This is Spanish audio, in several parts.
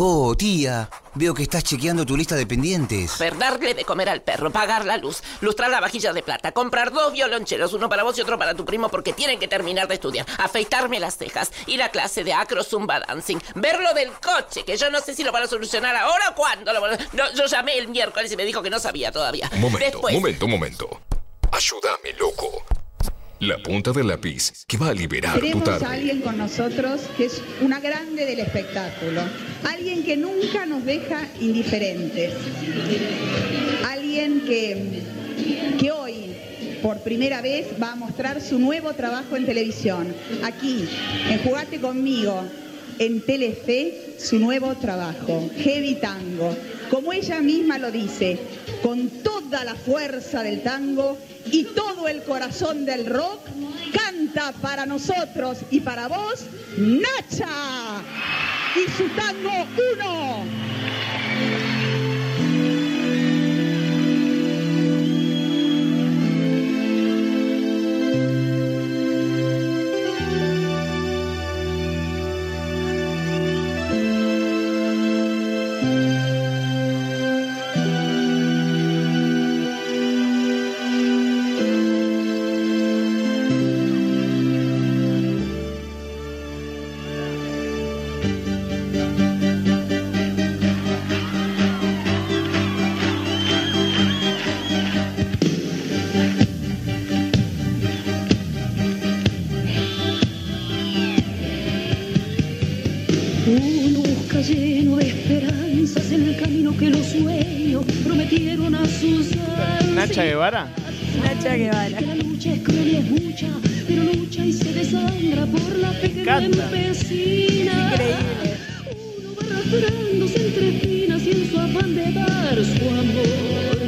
Oh, tía, veo que estás chequeando tu lista de pendientes. Ver, darle de comer al perro, pagar la luz, lustrar la vajilla de plata, comprar dos violoncheros, uno para vos y otro para tu primo porque tienen que terminar de estudiar, afeitarme las cejas, ir a clase de acro zumba dancing, ver lo del coche, que yo no sé si lo van a solucionar ahora o cuándo. lo van a- No, yo llamé el miércoles y me dijo que no sabía todavía. Un momento, Después, momento, momento. Ayúdame, loco. La punta del lápiz que va a liberar tu Tenemos a tarde. alguien con nosotros que es una grande del espectáculo, alguien que nunca nos deja indiferentes, alguien que, que hoy por primera vez va a mostrar su nuevo trabajo en televisión, aquí, en Jugate conmigo, en Telefe, su nuevo trabajo, Heavy Tango. Como ella misma lo dice, con toda la fuerza del tango y todo el corazón del rock, canta para nosotros y para vos Nacha y su tango 1. Encanta. empecina. Increíble. Uno va arrastrándose entre espinas y en su afán de dar su amor,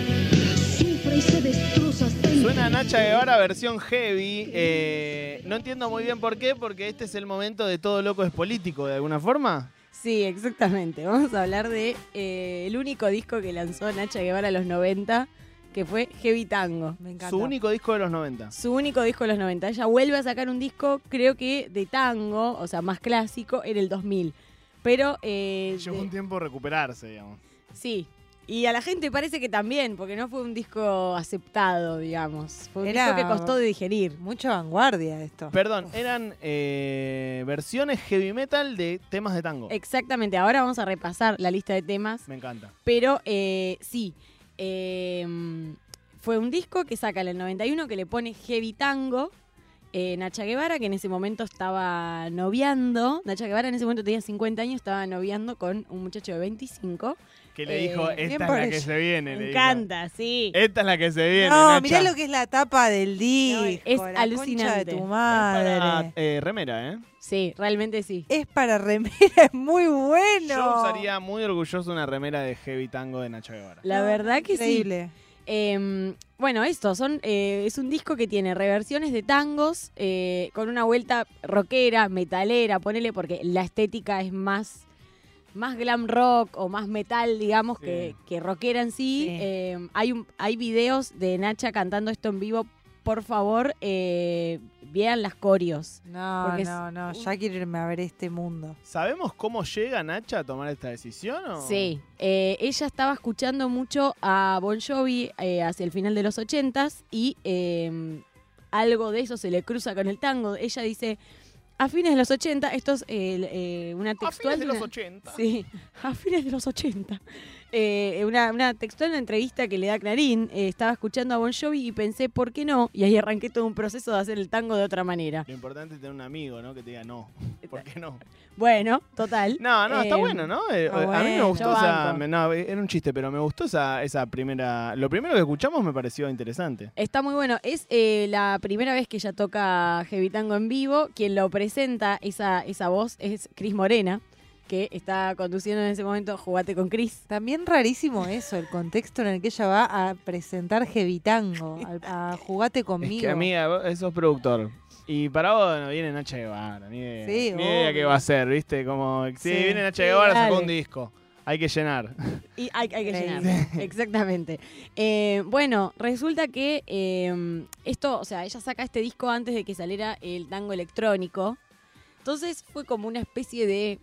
sufre y se destroza hasta Suena a Nacha Guevara versión heavy. eh, no entiendo muy bien por qué, porque este es el momento de todo loco es político, de alguna forma. Sí, exactamente. Vamos a hablar de eh, el único disco que lanzó Nacha Guevara a los 90, que fue Heavy Tango. Me encanta. Su único disco de los 90. Su único disco de los 90. Ella vuelve a sacar un disco, creo que de tango, o sea, más clásico, en el 2000. Pero, eh, Llevó de- un tiempo recuperarse, digamos. sí. Y a la gente parece que también, porque no fue un disco aceptado, digamos. Fue un Era- disco que costó de digerir. Mucha vanguardia esto. Perdón, eran eh, versiones heavy metal de temas de tango. Exactamente, ahora vamos a repasar la lista de temas. Me encanta. Pero eh, sí, eh, fue un disco que saca en el 91 que le pone Heavy Tango. eh, Nacha Guevara, que en ese momento estaba noviando. Nacha Guevara en ese momento tenía 50 años, estaba noviando con un muchacho de 25. Que le Eh, dijo, bien esta es la que se viene. Me encanta, sí. Esta es la que se viene. No, Nacha. mirá lo que es la tapa del disco. es la alucinante. de tu Para, madre. eh, remera, ¿eh? Sí, realmente sí. Es para remera, es muy bueno. Yo usaría muy orgulloso una remera de heavy tango de Nacha Guevara. La verdad que sí. Increíble. Eh, bueno, esto son, eh, es un disco que tiene reversiones de tangos eh, con una vuelta rockera, metalera, ponele, porque la estética es más, más glam rock o más metal, digamos, Sí. que, que rockera en sí. Sí. Eh, hay, un, hay videos de Nacha cantando esto en vivo. Por favor, eh, vean las corios. No, no, no. Ya quiero irme a ver este mundo. ¿Sabemos cómo llega Nacha a tomar esta decisión? O? Sí, eh, ella estaba escuchando mucho a Bon Jovi eh, hacia el final de los ochentas y eh, algo de eso se le cruza con el tango. Ella dice, a fines de los 80, esto es eh, eh, una A textual... fines de los 80. Sí, a fines de los 80. Eh, una, una textual, una entrevista que le da Clarín. eh, estaba escuchando a Bon Jovi y pensé, ¿por qué no? Y ahí arranqué todo un proceso de hacer el tango de otra manera. Lo importante es tener un amigo, ¿no? Que te diga no. ¿Por qué no? Bueno, total. No, no, está Eh, bueno, ¿no? Eh, a mí me gustó esa. me- no, era un chiste, pero me gustó esa, esa primera. Lo primero que escuchamos me pareció interesante. Está muy bueno. Es eh, la primera vez que ella toca Heavy Tango en vivo. Quien lo presenta, esa, esa voz, es Cris Morena, que está conduciendo en ese momento Jugate con Cris. También rarísimo eso, el contexto en el que ella va a presentar Heavy Tango, al- a, Jugate conmigo. Es que amiga, sos productor. Y para vos no viene Nacha Guevara, ni idea, Sí, ni idea qué va a ser, ¿viste? Como, sí, Sí. viene Nacha Sí, Guevara, sacó un disco. Hay que llenar. Y hay, hay que llenar. Exactamente. Eh, bueno, resulta que eh, esto, o sea, ella saca este disco antes de que saliera el tango electrónico. Entonces fue como una especie de.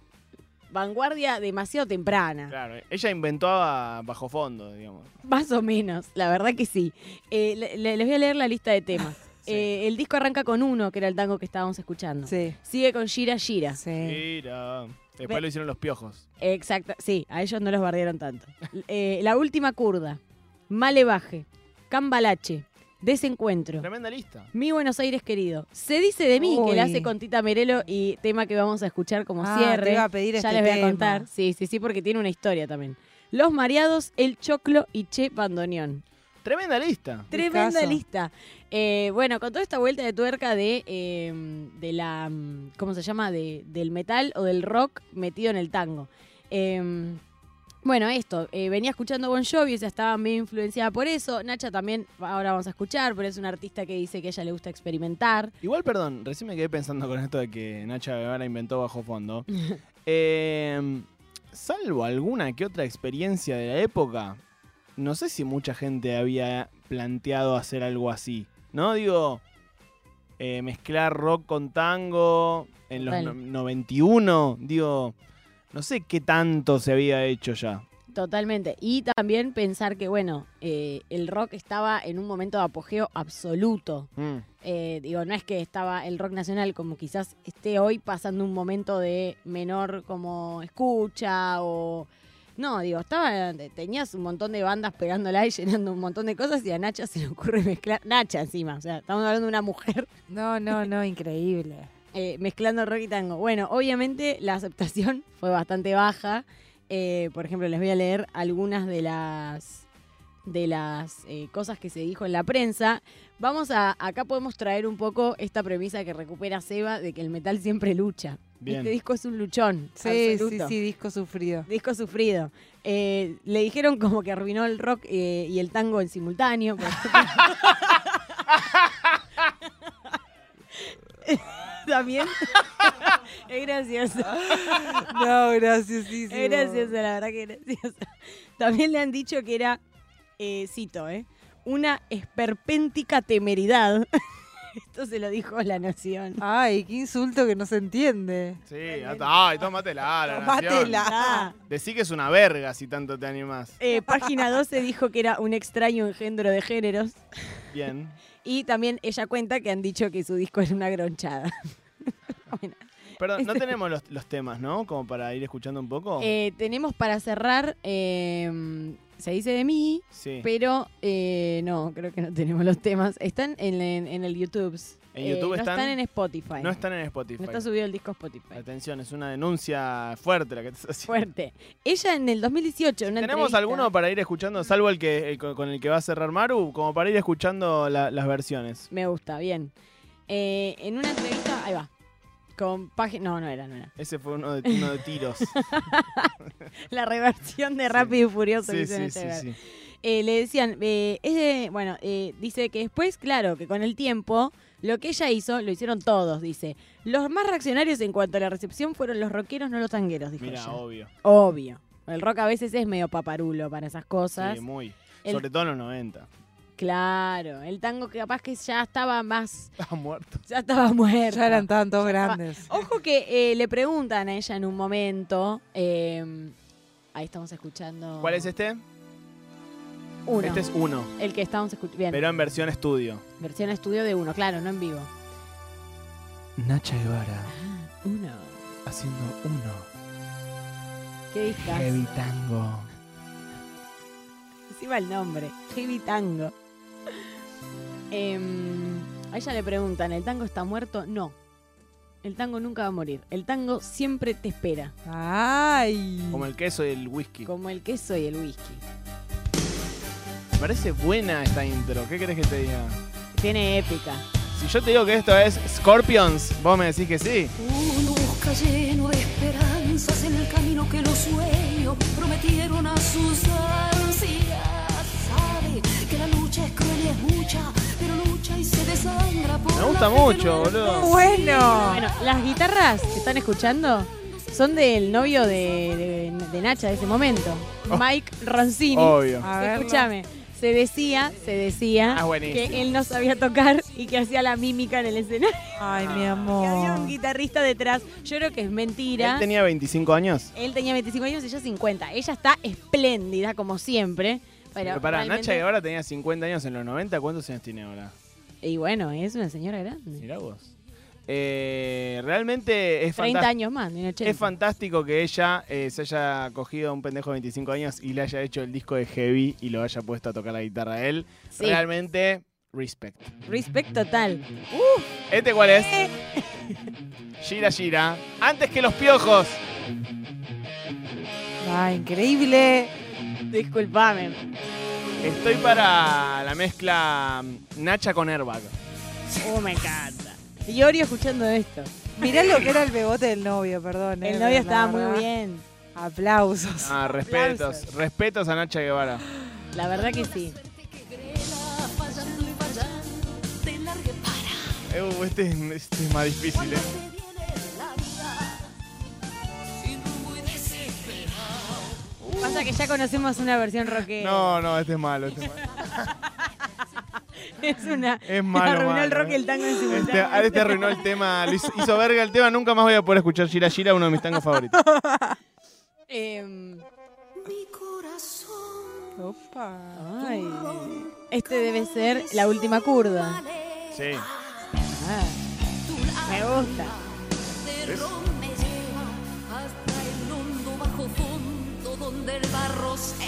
Vanguardia demasiado temprana. Claro, ella inventaba bajo fondo, digamos. Más o menos, la verdad que sí. Eh, le- le- les voy a leer la lista de temas. Eh, el disco arranca con uno, que era el tango que estábamos escuchando. Sí, Sigue con Gira Gira. sí. Mira. Después Ve- lo hicieron los piojos. Exacto, sí, a ellos no los bardearon tanto. Eh, la última curda, Malevaje, Cambalache, Desencuentro, Tremenda lista. Mi Buenos Aires querido. Se dice de mí, que la hace con Tita Merelo y tema que vamos a escuchar como Ah, cierre. te iba a pedir ya este les voy a contar. Sí, sí, sí, porque tiene una historia también. Los Mareados, El Choclo y Che Bandoneón. Tremenda lista. Tremenda lista. Eh, bueno, con toda esta vuelta de tuerca de, eh, de la, mm, ¿cómo se llama? De, del metal o del rock metido en el tango. Eh, bueno, esto, eh, venía escuchando Bon Jovi, sea, estaba medio influenciada por eso. Nacha también, ahora vamos a escuchar, pero es una artista que dice que a ella le gusta experimentar. Igual, perdón, recién me quedé pensando con esto de que Nacha Guevara inventó bajo fondo. Eh, salvo alguna que otra experiencia de la época, no sé si mucha gente había planteado hacer algo así. ¿No? Digo, eh, mezclar rock con tango en los no- 91. Digo, no sé qué tanto se había hecho ya. Totalmente. Y también pensar que, bueno, eh, el rock estaba en un momento de apogeo absoluto. Mm. Eh, digo, no es que estaba el rock nacional como quizás esté hoy pasando un momento de menor como escucha o... No, digo, estaba, tenías un montón de bandas pegándola y llenando un montón de cosas y a Nacha se le ocurre mezclar, Nacha encima, o sea, estamos hablando de una mujer No, no, no, increíble. Eh, mezclando rock y tango. Bueno, obviamente la aceptación fue bastante baja. Eh, por ejemplo, les voy a leer algunas de las de las eh, cosas que se dijo en la prensa. Vamos a, acá podemos traer un poco esta premisa que recupera Seba de que el metal siempre lucha. Bien. Este disco es un luchón. Sí, sí, absoluto. sí, disco sufrido. Disco sufrido. Eh, le dijeron como que arruinó el rock eh, y el tango en simultáneo. También. es gracioso. No, graciosísimo. Es gracioso, la verdad que es gracioso. También le han dicho que era, eh, cito, ¿eh? Una esperpéntica temeridad. Esto se lo dijo La Nación. Ay, qué insulto que no se entiende. Sí, ay, tómatela, la nación. Tómatela. Ah, Decí que es una verga si tanto te animás. eh, página 12 dijo que era un extraño engendro de géneros. Bien. Y también ella cuenta que han dicho que su disco es una gronchada. Bueno, Perdón, no tenemos los, los temas, ¿no? Como para ir escuchando un poco. eh, tenemos para cerrar, eh, se dice de mí, sí. pero eh, no, creo que no tenemos los temas. Están en, en- en el YouTube. ¿En Eh, YouTube no están? están en Spotify. No están en Spotify. No está subido el disco Spotify. Atención, es una denuncia fuerte la que te haciendo. Fuerte. Ella en el 2018, en una ¿Tenemos entrevista- alguno para ir escuchando, salvo el que el con el que va a cerrar Maru, como para ir escuchando la- las versiones? Me gusta, bien. Eh, en una entrevista, ahí va. Con página. No, no era, no era. Ese fue uno de, uno de tiros. La reversión de Rápido y Furioso. sí, sí, este sí, sí. Eh, le decían, eh, es de- bueno, eh, dice que después, claro, que con el tiempo, lo que ella hizo, lo hicieron todos, dice. Los más reaccionarios en cuanto a la recepción fueron los rockeros, no los tangueros, dijo Mira, ella. obvio. Obvio. El rock a veces es medio paparulo para esas cosas. Sí, muy. El- Sobre todo en los 90. Claro, el tango que capaz que ya estaba más, Estaba muerto. ya estaba muerto. Ya eran tantos grandes. Ojo que eh, le preguntan a ella en un momento, eh, ahí estamos escuchando. ¿Cuál es este? Uno. Este es uno, El que estamos escuchando. Bien, pero en versión estudio. versión estudio de uno, claro, no en vivo. Nacha Guevara Uno. haciendo uno. ¿Qué discas? Tango. Encima el nombre, Heavy Tango. Em, a ella le preguntan, ¿el tango está muerto? No. El tango nunca va a morir. El tango siempre te espera, Ay. Como el queso y el whisky. como el queso y el whisky. Me parece buena esta intro. ¿Qué querés que te diga? Tiene épica. Si yo te digo que esto es Scorpions, vos me decís que sí. Uno busca lleno de esperanzas en el camino que los sueños prometieron a sus ansias. Sabe que la lucha es cruel y es mucha, Me gusta que mucho, boludo. Bueno. Bueno, las guitarras que están escuchando son del novio de, de- de Nacha de ese momento, Oh. Mike Roncini. Obvio. A. Escúchame, Se decía, se decía Ah, buenísimo. que él no sabía tocar y que hacía la mímica en el escenario. Ay, mi Que había un amor. guitarrista detrás. Yo creo que es mentira. Él tenía 25 años. Él tenía 25 años y ella 50. Ella está espléndida, como siempre. Pero, Pero pará, realmente- Nacha Guevara tenía 50 años en los 90. ¿Cuántos años tiene ahora? Y bueno, es una señora grande. Mirá vos. Eh, realmente es 30 fantástico. años más, ni 80. Es fantástico que ella eh, se haya cogido a un pendejo de 25 años y le haya hecho el disco de Heavy y lo haya puesto a tocar la guitarra a él. Sí. Realmente, respect. Respect total. ¿Este cuál es? Gira Gira. Antes que los piojos. Ah, increíble. Disculpame. Estoy para la mezcla mm, Nacha con Airbag. Oh, me encanta. Y Ori escuchando esto. Mirá lo que era el bebote del novio, perdón. eh, El novio estaba verdad. muy bien. Aplausos. Ah, respetos. Aplausos. Respetos a Nacha Guevara. La verdad que sí. Eh, uh, este, es- este es más difícil, ¿eh? Pasa que ya conocemos una versión rockera. No, no, este es malo. Este es, malo. Es una. Es malo, Arruinó el rock y eh. el tango en Este, simultáneo. a este arruinó el tema, hizo, hizo verga el tema, nunca más voy a poder escuchar Gira Gira, uno de mis tangos favoritos. Em, Opa. ay. Este debe ser la última curda. Sí. Ah, me gusta.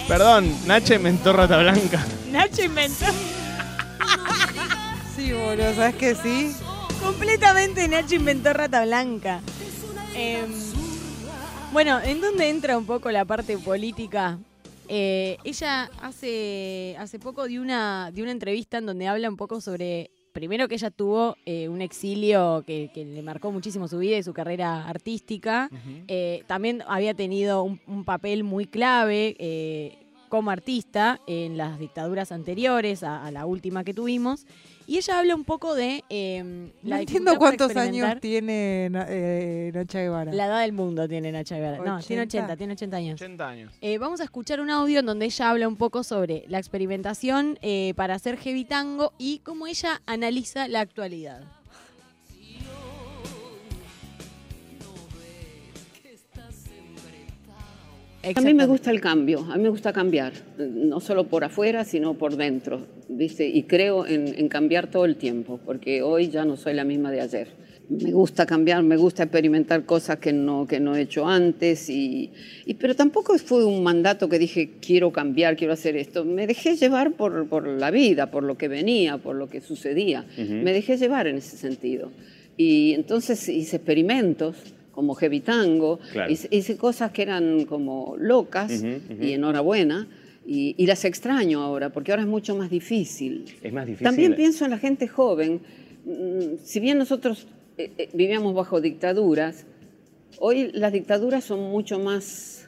Perdón, Nacha inventó Rata Blanca. Nacho inventó Sí, boludo, ¿sabes que sí? completamente Nacho inventó Rata Blanca. Em, bueno, ¿en dónde entra un poco la parte política? Eh, ella hace, hace poco dio una, dio una entrevista en donde habla un poco sobre, primero que ella tuvo eh, un exilio que, que le marcó muchísimo su vida y su carrera artística. Eh, también había tenido un, un papel muy clave eh, como artista en las dictaduras anteriores a, a la última que tuvimos. Y ella habla un poco de eh, la No entiendo cuántos años tiene eh, Nacha Guevara. La edad del mundo tiene Nacha Guevara. No, tiene 80. 80, tiene 80 años. 80 años. Eh, vamos a escuchar un audio en donde ella habla un poco sobre la experimentación eh, para hacer heavy tango y cómo ella analiza la actualidad. A mí me gusta el cambio, a mí me gusta cambiar, no solo por afuera, sino por dentro, ¿viste? Y creo en, en cambiar todo el tiempo, porque hoy ya no soy la misma de ayer. Me gusta cambiar, me gusta experimentar cosas que no, que no he hecho antes, y, y- pero tampoco fue un mandato que dije, quiero cambiar, quiero hacer esto. Me dejé llevar por, por la vida, por lo que venía, por lo que sucedía. Me dejé llevar en ese sentido. Y entonces hice experimentos como heavy tango, Claro. hice, cosas que eran como locas y enhorabuena. Y, y las extraño ahora, porque ahora es mucho más difícil. Es más difícil. También pienso en la gente joven. Mm, Si bien nosotros eh, eh, vivíamos bajo dictaduras, hoy las dictaduras son mucho más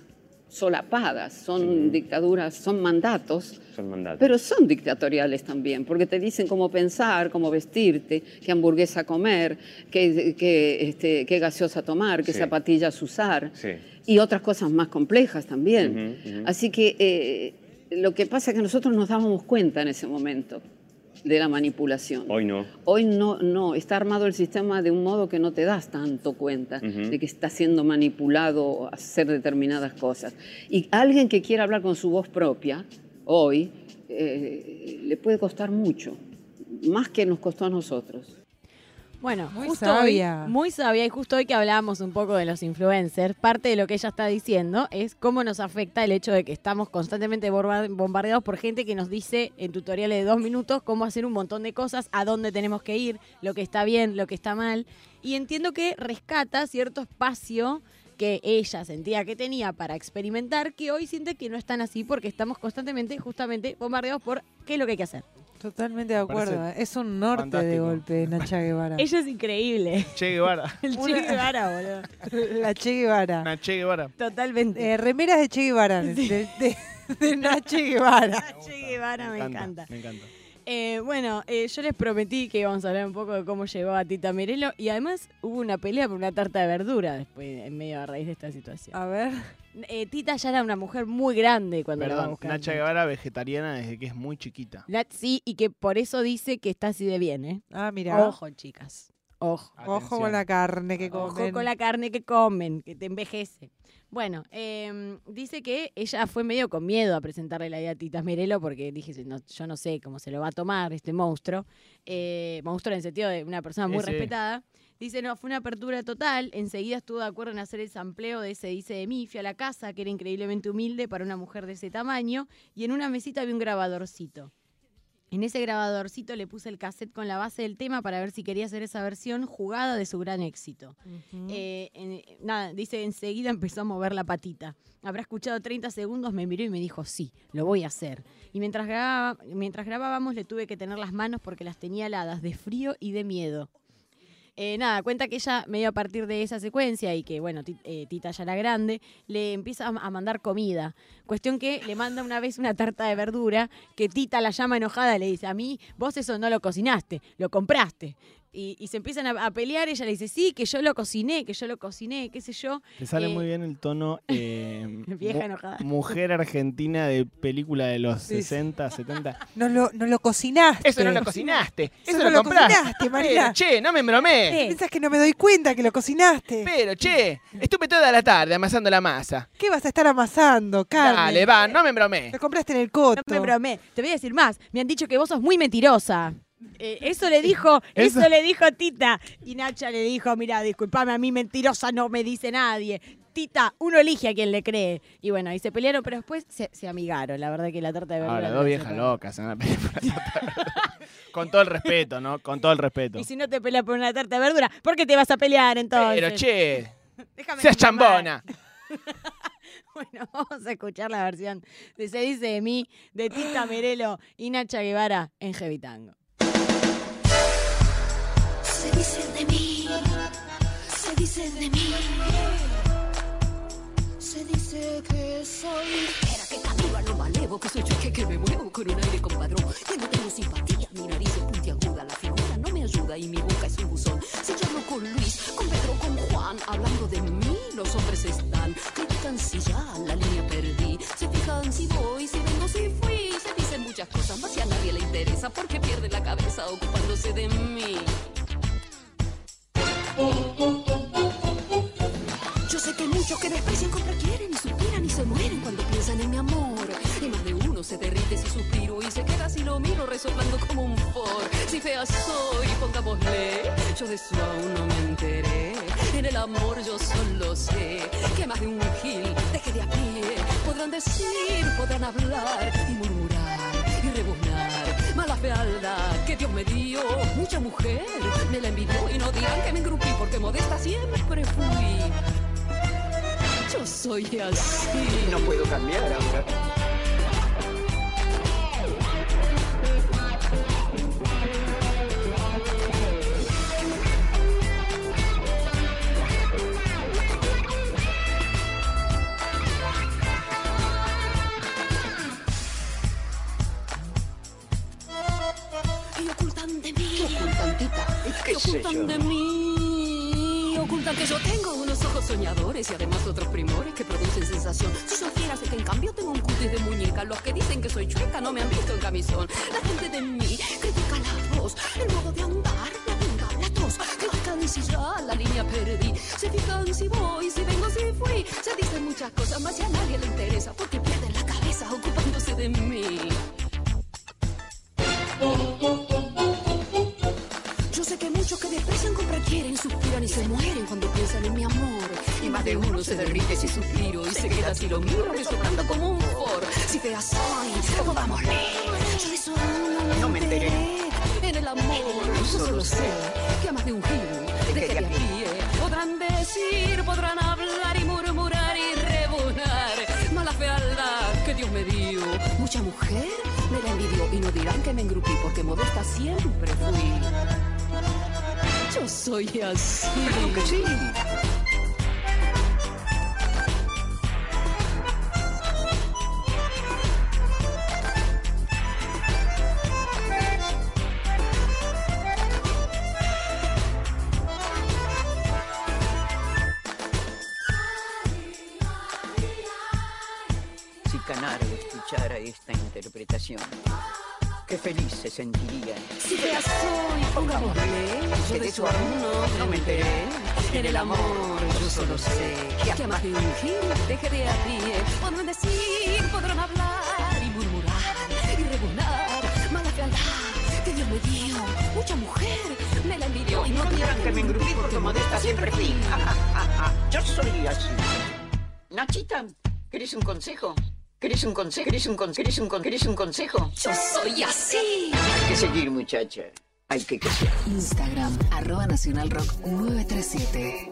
solapadas, son dictaduras, son mandatos, Son mandatos. pero son dictatoriales también, porque te dicen cómo pensar, cómo vestirte, qué hamburguesa comer, qué, qué, este, qué gaseosa tomar, qué Sí. zapatillas usar Sí. y otras cosas más complejas también. Así que eh, lo que pasa es que nosotros nos dábamos cuenta en ese momento de la manipulación. Hoy no. Hoy no, no, está armado el sistema de un modo que no te das tanto cuenta de que está siendo manipulado a hacer determinadas cosas. Y alguien que quiera hablar con su voz propia, hoy, eh, le puede costar mucho, más que nos costó a nosotros. Bueno, Muy justo sabia. hoy, muy sabia, y justo hoy que hablábamos un poco de los influencers, parte de lo que ella está diciendo es cómo nos afecta el hecho de que estamos constantemente bombardeados por gente que nos dice en tutoriales de dos minutos cómo hacer un montón de cosas, a dónde tenemos que ir, lo que está bien, lo que está mal. Y entiendo que rescata cierto espacio que ella sentía que tenía para experimentar, que hoy siente que no están así porque estamos constantemente, justamente, bombardeados por qué es lo que hay que hacer. Totalmente de acuerdo. Parece eh. Es un norte de fantástico. golpe, Nacha Guevara. Ella es increíble. Che Guevara. El Che Guevara, boludo. La Che Guevara. Una Che Guevara. Totalmente. Eh, remeras de Che Guevara. De, de, de Nache Guevara. Che Guevara me encanta. Me encanta. Eh, bueno, eh, yo les prometí que íbamos a hablar un poco de cómo llegó a Tita Merelo y además hubo una pelea por una tarta de verdura después, en medio a raíz de esta situación. A ver. Eh, Tita ya era una mujer muy grande cuando la Perdón, buscar. Nacha Guevara vegetariana desde que es muy chiquita. La- sí, y que por eso dice que está así de bien, ¿eh? Ah, mira. Ojo, chicas. Ojo. Ojo con la carne que Ojo comen. con la carne que comen, que te envejece. Bueno, em, dice que ella fue medio con miedo a presentarle la idea a Tita Merelo porque dije, no, yo no sé cómo se lo va a tomar este monstruo. Eh, monstruo en el sentido de una persona muy Ese. respetada. Dice, no, fue una apertura total. Enseguida estuvo de acuerdo en hacer el sampleo de ese dice de mí. Fui a la casa, que era increíblemente humilde para una mujer de ese tamaño. Y en una mesita había un grabadorcito. En ese grabadorcito le puse el cassette con la base del tema para ver si quería hacer esa versión jugada de su gran éxito. Eh, en- nada, dice, enseguida empezó a mover la patita. Habrá escuchado 30 segundos, me miró y me dijo, sí, lo voy a hacer. Y mientras, grababa- mientras grabábamos le tuve que tener las manos porque las tenía heladas de frío y de miedo. Eh, nada, cuenta que ella, medio a partir de esa secuencia y que, bueno, eh, Tita ya era grande, le empieza a mandar comida. Cuestión que le manda una vez una tarta de verdura que Tita la llama enojada y le dice, a mí, vos eso no lo cocinaste, lo compraste. Y, y se empiezan a, a pelear, ella le dice, sí, que yo lo cociné, que yo lo cociné, qué sé yo. Te sale Eh, muy bien el tono eh, Vieja enojada. mujer argentina de película de los Sí, sí. 60, 70. No lo, no lo cocinaste. Eso no lo cocinaste, eso, no lo, lo compraste. cocinaste, María. Pero, che, no me embromé. Pensás que no me doy cuenta que lo cocinaste. Pero, che, estuve toda la tarde amasando la masa. ¿Qué vas a estar amasando, carne? Dale, va, no me embromé. Lo compraste en el coto. No me bromé. Te voy a decir más. Me han dicho que vos sos muy mentirosa. Eh, eso le dijo, Eso- eso le dijo Tita. Y Nacha le dijo, mira, disculpame, a mí mentirosa no me dice nadie. Tita, uno elige a quien le cree. Y bueno, ahí se pelearon, pero después se, se amigaron. La verdad que la torta de verdura... Ahora, dos la viejas locas. en una película. Con todo el respeto, ¿no? Con todo el respeto. Y si no te peleas por una tarta de verdura, ¿por qué te vas a pelear entonces? Pero, che, Déjame seas chambona. Bueno, vamos a escuchar la versión de Se dice de mí, de Tita Merelo y Nacha Guevara en Jevitango. Se dice de mí, se dice de mí. Se dice que soy. Era que camino a lo malevo, que soy yo que, que me muevo con un aire compadrón. Que no tengo simpatía, mi nariz es puntiaguda, la figura no me ayuda y mi boca es un buzón. Si yo hablo con Luis, con Pedro, con Juan, hablando de mí, los hombres están. Critican si ya la línea perdí. Se fijan si voy, si vengo, si fui. Se dicen muchas cosas, más si a nadie le interesa porque pierden la cabeza ocupándose de mí. Resoplando como un for. Si fea soy, pongámosle, yo de eso aún no me enteré. En el amor yo solo sé que más de un gil deje de a pie. Podrán decir, podrán hablar y murmurar y rebuznar. Mala fealdad que Dios me dio, mucha mujer me la envidió y no dirán que me engrupí porque modesta siempre fui. Yo soy así. No puedo cambiar. ¿Qué Y sé ocultan yo? de mí. Ocultan que yo tengo unos ojos soñadores y además otros primores que producen sensación. Si supieras que en cambio tengo un cutis de muñeca, los que dicen que soy chueca no me han visto en camisón. La gente de mí critica la voz, el modo de andar, la pinta, la tos. Critican si ya la línea perdí. Se fijan si voy, si vengo, si fui. Se dicen muchas cosas, más si a nadie le interesa porque pierden la cabeza ocupándose de mí. Que desprecian comprar quieren, suspiran y se mueren cuando piensan en mi amor. Y más de uno se derrite si suspiro y se queda si lo miro resoplando como un for. Si te soy, pongámosle. Yo de eso No me enteré. En el amor, yo solo sé que a más de un gil deje de a pie. Que me engrupí porque modesta siempre fui. Yo soy así. Sí. Qué feliz se sentiría. Si feas soy, pongámosle. Yo de su amor no me enteré. En el amor yo solo sé que a más de un gil dejaré a pie. Podrán decir, podrán hablar y murmurar y rebunar. Mala fealdad que Dios me dio. Mucha mujer me la envidió y no quieran que me engrupí porque modesta siempre fui. Yo soy así. Nachita, ¿querés un consejo? ¿Querés un consejo? ¿Querés un consejo? ¿Querés un, con- querés un consejo? Yo soy así. Hay que seguir, muchacha. Hay que crecer. Instagram, arroba Nacional Rock 937.